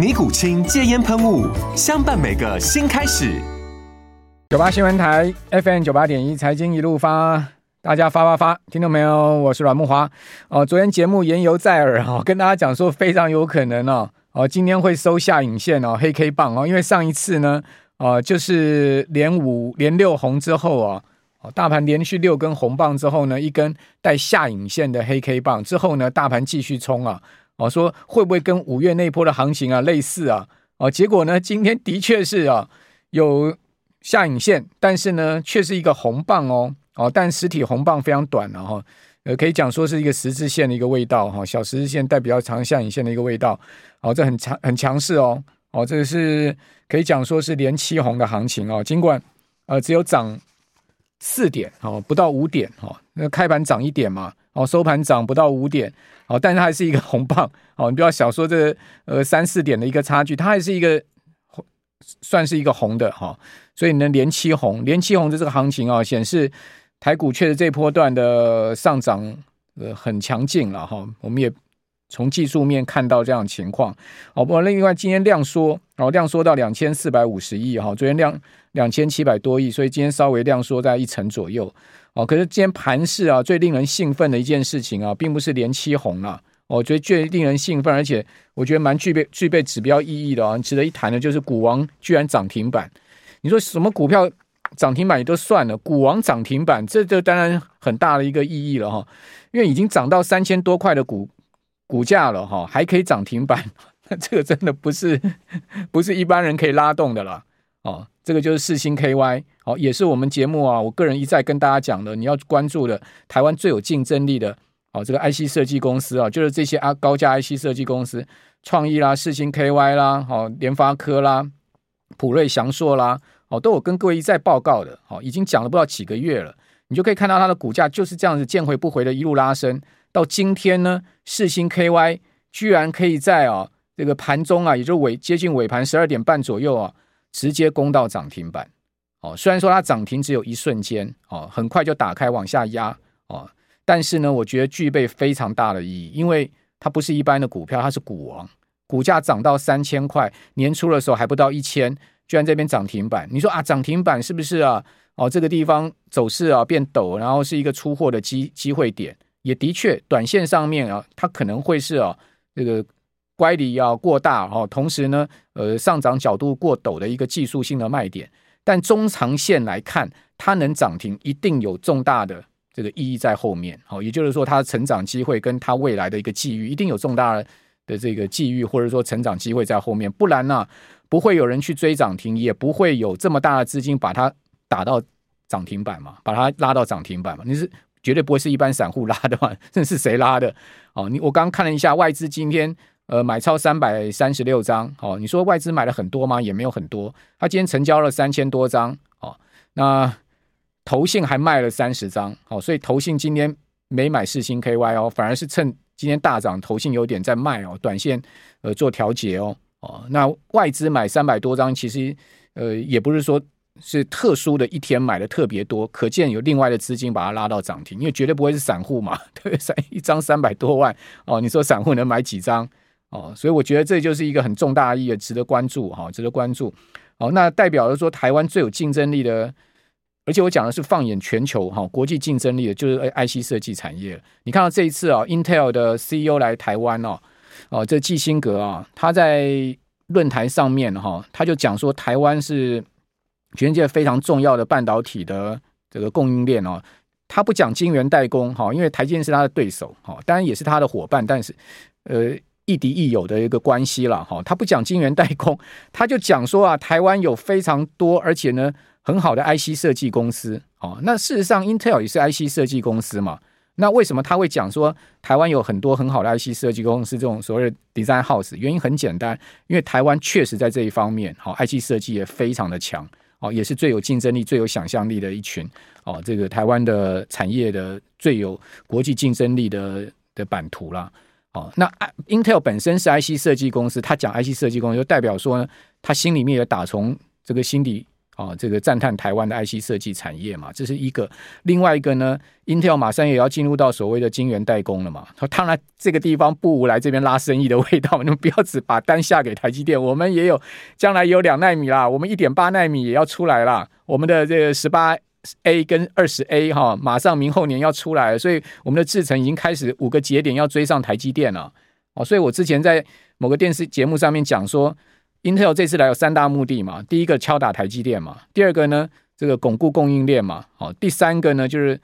尼古清戒烟喷雾，相伴每个新开始。九八新闻台 FM 九八点一，财经一路发，大家发发发，听到没有？我是阮慕驊。哦，昨天节目言犹在耳哈、跟大家讲说非常有可能哦，哦，今天会收下影线哦，黑 K 棒哦，因为上一次呢，哦，就是连五连六红之后啊，哦，大盘连续六根红棒之后呢，一根带下影线的黑 K 棒之后呢，大盘继续冲啊。哦，说会不会跟五月那波的行情啊类似啊？哦，结果呢，今天的确是啊有下影线，但是呢却是一个红棒哦哦，但实体红棒非常短了哈，呃，可以讲说是一个十字线的一个味道哈，小十字线带比较长下影线的一个味道，哦，这很强很强势哦哦，这个是可以讲说是连七红的行情哦，尽管呃只有涨四点哦，不到五点哦，那开盘涨一点嘛。哦，收盘涨不到五点，哦，但是它还是一个红棒，哦，你不要小说这呃三四点的一个差距，它还是一个算是一个红的哈、所以呢连七红，连七红的这个行情啊、哦，显示台股确实这波段的上涨呃很强劲了哈、我们也从技术面看到这样情况，哦，不过另外今天量缩，哦量缩到两千四百五十亿哈，昨天量两千七百多亿，所以今天稍微量缩在一成左右。哦，可是今天盘市啊，最令人兴奋的一件事情啊，并不是连七红了，我觉得最令人兴奋，而且我觉得蛮具备具备指标意义的啊，值得一谈的，就是股王居然涨停板。你说什么股票涨停板也都算了，股王涨停板，这就当然很大的一个意义了哈，因为已经涨到三千多块的股股价了哈，还可以涨停板，这个真的不是 不是一般人可以拉动的了哦。这个就是世星 KY，好，也是我们节目啊，我个人一再跟大家讲的，你要关注的台湾最有竞争力的，哦，这个 IC 设计公司啊，就是这些啊高价 IC 设计公司，创意啦、世星 KY 啦、好联发科啦、普瑞祥硕啦，哦，都有跟各位一再报告的，好，已经讲了不知道几个月了，你就可以看到它的股价就是这样子见回不回的一路拉升，到今天呢，世星 KY 居然可以在啊这个盘中啊，也就尾接近尾盘十二点半左右啊。直接攻到涨停板，哦，虽然说它涨停只有一瞬间，哦，很快就打开往下压，哦，但是呢，我觉得具备非常大的意义，因为它不是一般的股票，它是股王，股价涨到三千块，年初的时候还不到一千，居然这边涨停板，你说啊，涨停板是不是啊？哦，这个地方走势啊变陡，然后是一个出货的机机会点，也的确，短线上面啊，它可能会是啊这个。乖离要过大哦，同时呢，呃，上涨角度过陡的一个技术性的卖点，但中长线来看，它能涨停，一定有重大的这个意义在后面，好，也就是说，它的成长机会跟它未来的一个机遇，一定有重大的这个机遇，或者说成长机会在后面，不然呢，不会有人去追涨停，也不会有这么大的资金把它打到涨停板嘛，把它拉到涨停板嘛，你是绝对不会是一般散户拉的嘛，这是谁拉的？哦，你我刚看了一下外资今天。呃，买超三百三十六张，哦，你说外资买了很多吗？也没有很多，他今天成交了三千多张，哦，那投信还卖了三十张，哦，所以投信今天没买世星 KY 哦，反而是趁今天大涨，投信有点在卖哦，短线呃做调节哦，哦，那外资买三百多张，其实呃也不是说是特殊的一天买的特别多，可见有另外的资金把它拉到涨停，因为绝对不会是散户嘛，对，三一张三百多万，哦，你说散户能买几张？哦，所以我觉得这就是一个很重大意义，值得关注哈，值得关注。哦，那代表着说台湾最有竞争力的，而且我讲的是放眼全球哈，国际竞争力的，就是 IC 设计产业。你看到这一次啊，Intel 的 CEO 来台湾哦，哦，这基辛格啊，他在论坛上面哈，他就讲说台湾是全世界非常重要的半导体的这个供应链哦。他不讲晶圆代工哈，因为台积电是他的对手哈，当然也是他的伙伴，但是呃亦敌亦友的一个关系了哈。他不讲晶圆代工，他就讲说啊，台湾有非常多而且呢很好的 IC 设计公司哦。那事实上，Intel 也是 IC 设计公司嘛。那为什么他会讲说台湾有很多很好的 IC 设计公司这种所谓的 Design House？原因很简单，因为台湾确实在这一方面好 IC 设计也非常的强。哦，也是最有竞争力、最有想象力的一群哦。这个台湾的产业的最有国际竞争力的的版图啦。哦，那 Intel 本身是 IC 设计公司，他讲 IC 设计公司，就代表说呢，他心里面也打从这个心底。哦，这个赞叹台湾的 IC 设计产业嘛，这是一个。另外一个呢，Intel 马上也要进入到所谓的晶圆代工了嘛。他当然这个地方不无来这边拉生意的味道，你们不要只把单下给台积电，我们也有将来也有两纳米啦，我们一点八纳米也要出来啦。我们的这个十八 A 跟二十 A 哈，马上明后年要出来了，所以我们的制程已经开始五个节点要追上台积电了。哦，所以我之前在某个电视节目上面讲说。Intel 这次来有三大目的嘛，第一个敲打台积电嘛，第二个呢，这个巩固供应链嘛，好，第三个呢，就是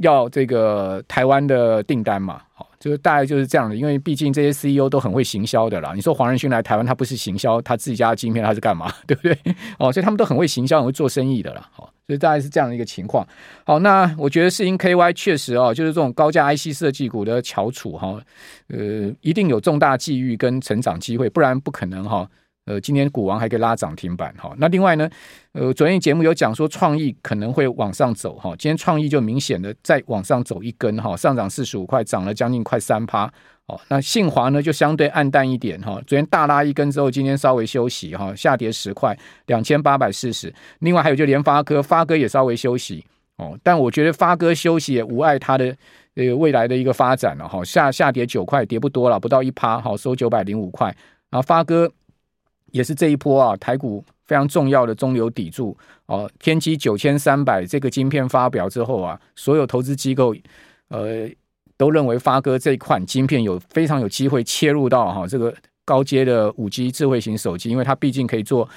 要这个台湾的订单嘛，好，就是大概就是这样的，因为毕竟这些 CEO 都很会行销的啦。你说黄仁勋来台湾，他不是行销他自己家的晶片，他是干嘛，对不对？哦，所以他们都很会行销，很会做生意的啦，好，所以大概是这样的一个情况。好，那我觉得世芯 KY 确实哦，就是这种高价 IC 设计股的翘楚哈，呃，一定有重大机遇跟成长机会，不然不可能哈。呃，今天股王还可以拉涨停板哈。那另外呢，呃，昨天节目有讲说创意可能会往上走哈。今天创意就明显的再往上走一根哈，上涨四十五块，涨了将近快三趴。哦，那信华呢就相对暗淡一点哈。昨天大拉一根之后，今天稍微休息哈，下跌十块，两千八百四十。另外还有就联发科，发哥也稍微休息哦。但我觉得发哥休息也无碍它的呃未来的一个发展了哈。下下跌九块，跌不多了，不到一趴，好收九百零五块。然后发哥。也是这一波啊，台股非常重要的中流砥柱哦。天玑九千三百这个晶片发表之后啊，所有投资机构呃都认为发哥这款晶片有非常有机会切入到哈这个高阶的五 G 智慧型手机，因为它毕竟可以做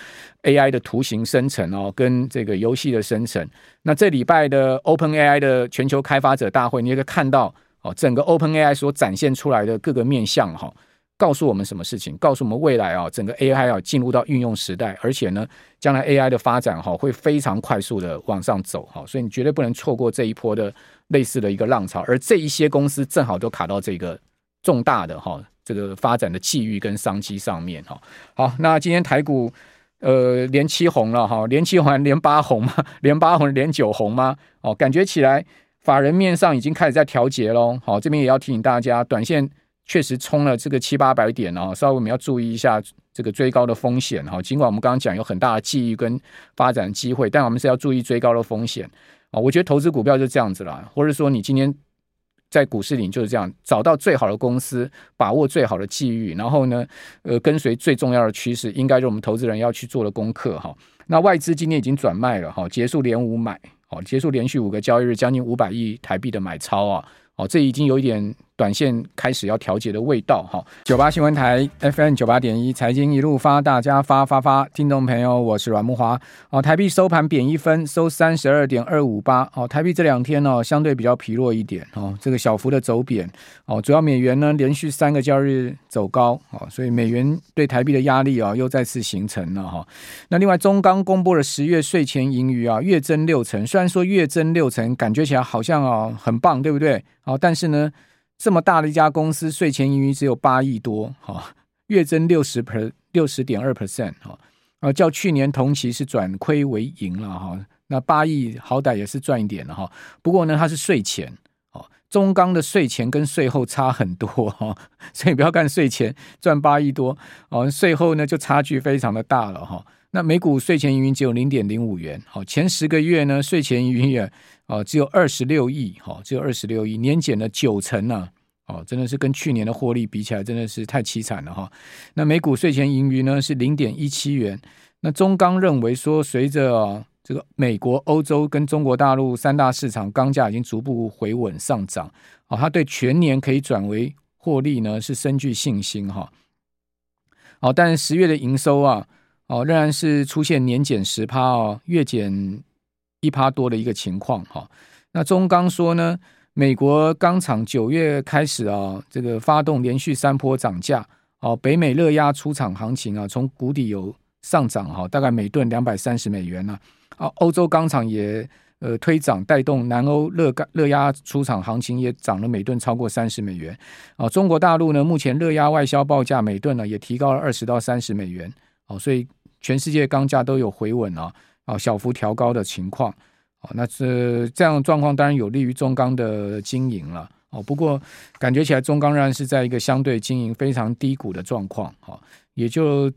AI 的图形生成哦，跟这个游戏的生成。那这礼拜的 OpenAI 的全球开发者大会，你也可以看到哦，整个 OpenAI 所展现出来的各个面向哈。告诉我们什么事情？告诉我们未来啊，整个 AI 啊进入到运用时代，而且呢，将来 AI 的发展哈会非常快速的往上走哈，所以你绝对不能错过这一波的类似的一个浪潮。而这一些公司正好都卡到这个重大的哈这个发展的机遇跟商机上面哈。好，那今天台股呃连七红了哈，连七红连八红吗？连八红连九红吗？哦，感觉起来法人面上已经开始在调节喽。好，这边也要提醒大家，短线。确实冲了这个七八百点啊，稍微我们要注意一下这个追高的风险哈。尽管我们刚刚讲有很大的机遇跟发展机会，但我们是要注意追高的风险啊。我觉得投资股票就这样子啦，或者说你今天在股市里就是这样，找到最好的公司，把握最好的机遇，然后呢，呃，跟随最重要的趋势，应该是我们投资人要去做的功课哈。那外资今天已经转卖了哈，结束连五买，好，结束连续五个交易日将近五百亿台币的买超啊，哦，这已经有一点。短线开始要调节的味道哈，九八新闻台 FM 九八点一财经一路发，大家发发发，听众朋友，我是阮木华。哦，台币收盘贬一分，收三十二点二五八。哦，台币这两天呢，相对比较疲弱一点哦，这个小幅的走贬。哦，主要美元呢连续三个交易日走高，哦，所以美元对台币的压力啊又再次形成了哈。那另外中钢公布了十月税前盈余啊，月增六成，虽然说月增六成，感觉起来好像啊很棒，对不对？哦，但是呢。这么大的一家公司，税前盈余只有八亿多，哈，月增六十 per 六十点二 percent，哈，啊，较去年同期是转亏为盈了，哈，那八亿好歹也是赚一点了，哈。不过呢，它是税前，哦，中钢的税前跟税后差很多，哈，所以不要看税前赚八亿多，哦，税后呢就差距非常的大了，哈。那每股税前盈余只有零点零五元，好，前十个月呢税前盈余啊哦只有二十六亿，哈，只有二十六亿，年减了九成呢，哦，真的是跟去年的获利比起来，真的是太凄惨了哈。那每股税前盈余呢是零点一七元。那中钢认为说，随着这个美国、欧洲跟中国大陆三大市场钢价已经逐步回稳上涨，哦，他对全年可以转为获利呢是深具信心哈。好，但十月的营收啊。哦，仍然是出现年减十趴哦，月减一趴多的一个情况哈、哦。那中钢说呢，美国钢厂九月开始啊、哦，这个发动连续三波涨价哦，北美热压出厂行情啊，从谷底有上涨哈、哦，大概每吨两百三十美元呢、啊。欧洲钢厂也呃推涨，带动南欧热轧热压出厂行情也涨了每吨超过三十美元。啊，中国大陆呢，目前热压外销报价每吨呢也提高了二十到三十美元。哦，所以。全世界钢价都有回稳啊，啊，小幅调高的情况，哦，那这这样的状况当然有利于中钢的经营了，哦，不过感觉起来中钢仍然是在一个相对经营非常低谷的状况，哈，也就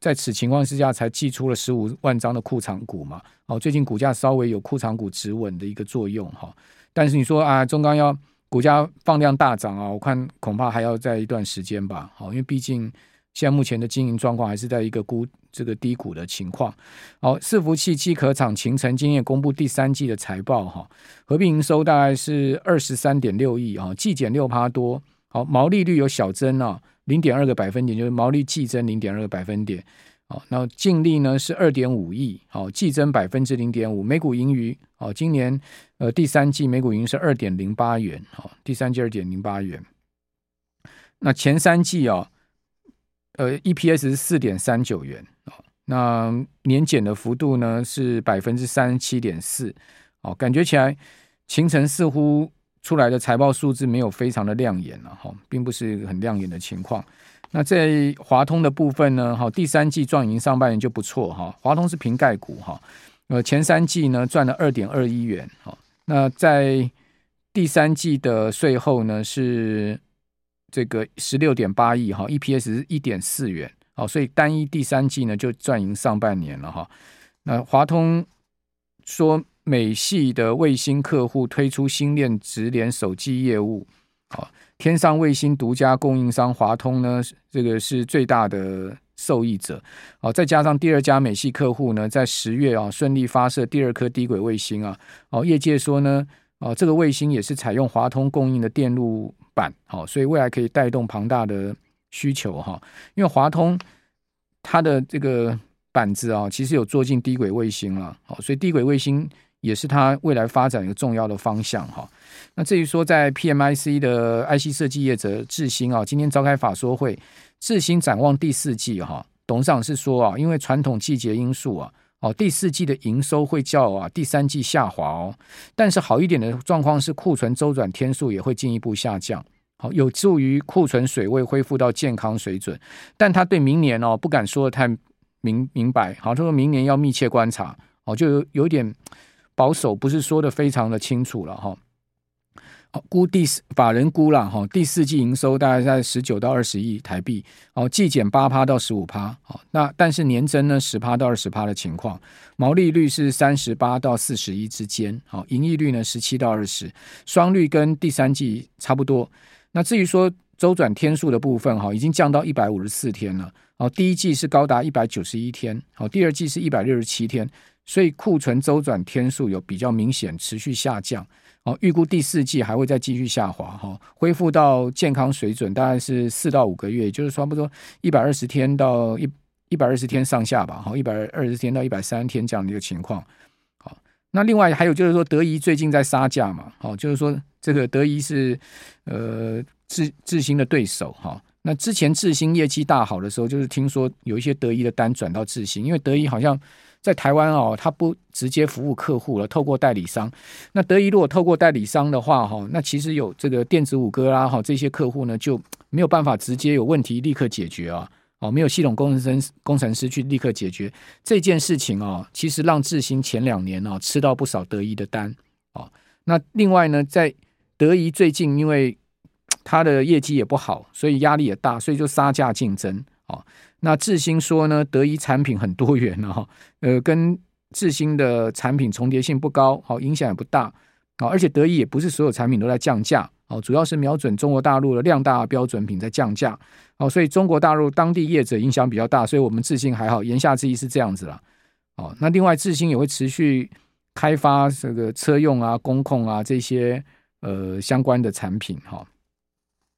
在此情况之下才祭出了十五万张的库藏股嘛，哦，最近股价稍微有库藏股止稳的一个作用，哈，但是你说啊，中钢要股价放量大涨啊，我看恐怕还要在一段时间吧，好，因为毕竟。现在目前的经营状况还是在一个估这个低谷的情况。好，伺服器机壳厂勤诚今天公布第三季的财报哈，合并营收大概是二十三点六亿啊，季减六趴多。好，毛利率有小增啊，零点二个百分点，就是毛利季增零点二个百分点。好，那净利呢是二点五亿，好，季增百分之零点五，每股盈余好，今年呃第三季每股盈是二点零八元，好，第三季二点零八元。那前三季啊。呃，EPS 是四点三九元哦，那年减的幅度呢是百分之三十七点四哦，感觉起来勤诚似乎出来的财报数字没有非常的亮眼了哈，并不是一个很亮眼的情况。那在华通的部分呢，哈，第三季赚盈上半年就不错哈，华通是平盖股哈，呃，前三季呢赚了二点二一元哈，那在第三季的税后呢是。这个十六点八亿哈，EPS 是一点四元，好，所以单一第三季呢就赚赢上半年了哈。那华通说美系的卫星客户推出星链直连手机业务，好，天上卫星独家供应商华通呢，这个是最大的受益者，好，再加上第二家美系客户呢，在十月啊顺利发射第二颗低轨卫星啊，哦，业界说呢，哦，这个卫星也是采用华通供应的电路。板好，所以未来可以带动庞大的需求哈。因为华通它的这个板子啊，其实有做进低轨卫星了，好，所以低轨卫星也是它未来发展一个重要的方向哈。那至于说在 PMIC 的 IC 设计业者智新啊，今天召开法说会，智新展望第四季哈，董事长是说啊，因为传统季节因素啊。哦，第四季的营收会较啊第三季下滑哦，但是好一点的状况是库存周转天数也会进一步下降，好，有助于库存水位恢复到健康水准。但他对明年哦不敢说的太明明白，好，他说明年要密切观察，哦，就有有点保守，不是说的非常的清楚了哈。估第四法人估了哈，第四季营收大概在十九到二十亿台币，哦，季减八趴到十五趴，好，那但是年增呢十趴到二十趴的情况，毛利率是三十八到四十一之间，好，盈利率呢十七到二十，双率跟第三季差不多。那至于说周转天数的部分哈，已经降到一百五十四天了，哦，第一季是高达一百九十一天，好，第二季是一百六十七天，所以库存周转天数有比较明显持续下降。好，预估第四季还会再继续下滑，哈，恢复到健康水准大概是四到五个月，就是差不多一百二十天到一一百二十天上下吧，哈，一百二十天到一百三十天这样的一个情况。好，那另外还有就是说，德仪最近在杀价嘛，好，就是说这个德仪是呃智智新的对手，哈，那之前智新业绩大好的时候，就是听说有一些德仪的单转到智新，因为德仪好像。在台湾哦，他不直接服务客户了，透过代理商。那德仪如果透过代理商的话，哈，那其实有这个电子五哥啦，哈，这些客户呢就没有办法直接有问题立刻解决啊，哦，没有系统工程师工程师去立刻解决这件事情啊，其实让智新前两年啊吃到不少德仪的单啊。那另外呢，在德仪最近因为他的业绩也不好，所以压力也大，所以就杀价竞争啊。那智新说呢，德仪产品很多元哈，呃，跟智新的产品重叠性不高，好，影响也不大，好，而且德仪也不是所有产品都在降价，哦，主要是瞄准中国大陆的量大标准品在降价，哦，所以中国大陆当地业者影响比较大，所以我们智新还好，言下之意是这样子啦，哦，那另外智新也会持续开发这个车用啊、工控啊这些呃相关的产品，哈，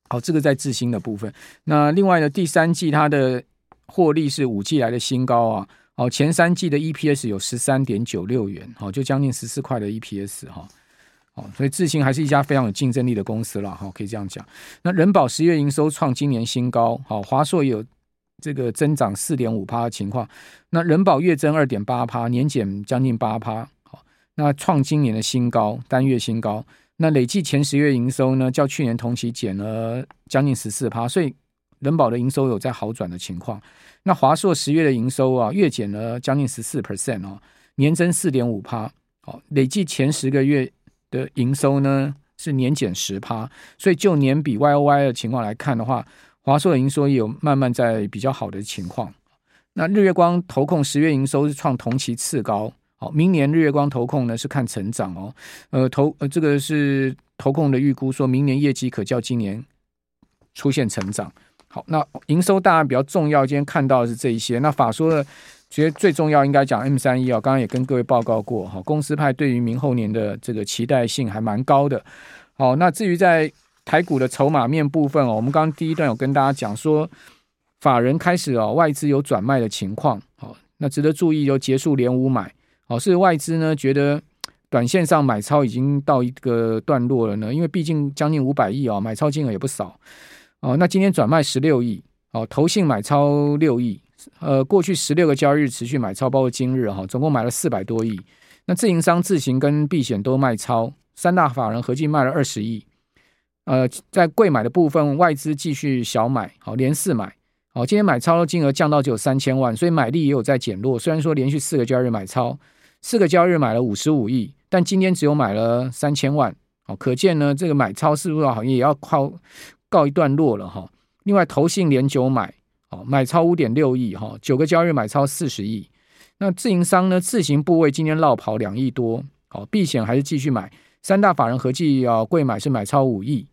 好，这个在智新的部分，那另外呢，第三季它的获利是五季来的新高啊！哦，前三季的 EPS 有十三点九六元，好，就将近十四块的 EPS 哈，哦，所以智新还是一家非常有竞争力的公司了哈，可以这样讲。那人保十月营收创今年新高，好，华硕也有这个增长四点五趴的情况。那人保月增二点八趴，年减将近八趴，好，那创今年的新高，单月新高。那累计前十月营收呢，较去年同期减了将近十四趴，所以人保的营收有在好转的情况。那华硕十月的营收啊，月减了将近十四 percent 哦，年增四点五趴，好，累计前十个月的营收呢是年减十趴，所以就年比 Y O Y 的情况来看的话，华硕的营收有慢慢在比较好的情况。那日月光投控十月营收是创同期次高，好，明年日月光投控呢是看成长哦，呃投呃这个是投控的预估，说明年业绩可较今年出现成长。好，那营收当然比较重要。今天看到的是这一些。那法说的，其实最重要应该讲 M 三一啊，刚刚也跟各位报告过哈。公司派对于明后年的这个期待性还蛮高的。好，那至于在台股的筹码面部分哦，我们刚刚第一段有跟大家讲说，法人开始哦，外资有转卖的情况。好，那值得注意，就结束连五买。好，是外资呢觉得短线上买超已经到一个段落了呢，因为毕竟将近五百亿啊，买超金额也不少。哦，那今天转卖十六亿，哦，投信买超六亿，呃，过去十六个交易日持续买超，包括今日哈、总共买了四百多亿。那自营商自行跟避险都卖超，三大法人合计卖了二十亿。呃，在贵买的部分，外资继续小买，好、连四买，好、今天买超的金额降到只有三千万，所以买力也有在减弱。虽然说连续四个交易日买超，四个交易日买了五十五亿，但今天只有买了三千万，哦，可见呢，这个买超是不是好像也要靠？告一段落了哈，另外投信连九买，哦，买超五点六亿哈，九个交易日买超四十亿。那自营商呢，自行部位今天落跑两亿多，哦，避险还是继续买，三大法人合计啊，贵买是买超五亿，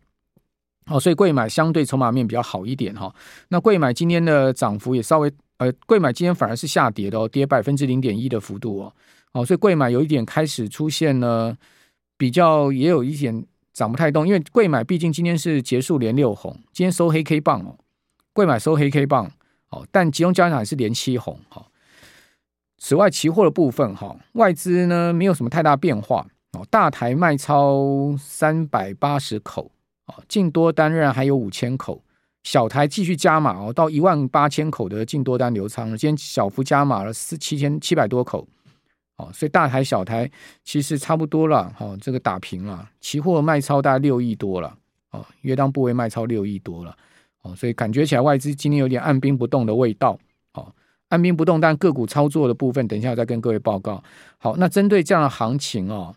哦，所以贵买相对筹码面比较好一点哈。那贵买今天的涨幅也稍微，呃，贵买今天反而是下跌的哦，跌百分之零点一的幅度哦，哦，所以贵买有一点开始出现了比较，也有一点。涨不太动，因为贵买毕竟今天是结束连六红，今天收黑 K 棒哦。贵买收黑 K 棒，哦，但集中交易场是连七红哈。此外，期货的部分哈，外资呢没有什么太大变化哦。大台卖超三百八十口哦，净多单仍然还有五千口，小台继续加码哦，到一万八千口的净多单流仓了。今天小幅加码了四七千七百多口。哦，所以大台小台其实差不多了，哈，这个打平了，期货卖超大概六亿多了，哦，约当部位卖超六亿多了，哦，所以感觉起来外资今天有点按兵不动的味道，哦，按兵不动，但个股操作的部分，等一下再跟各位报告。好，那针对这样的行情哦，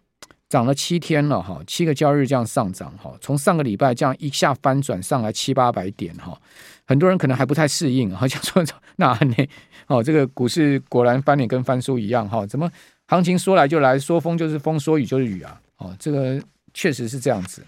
涨了七天了，哈，七个交易日这样上涨，哈，从上个礼拜这样一下翻转上来七八百点，哈，很多人可能还不太适应，好像说那你。哦，这个股市果然翻脸跟翻书一样哈，怎么行情说来就来，说风就是风，说雨就是雨啊？哦，这个确实是这样子。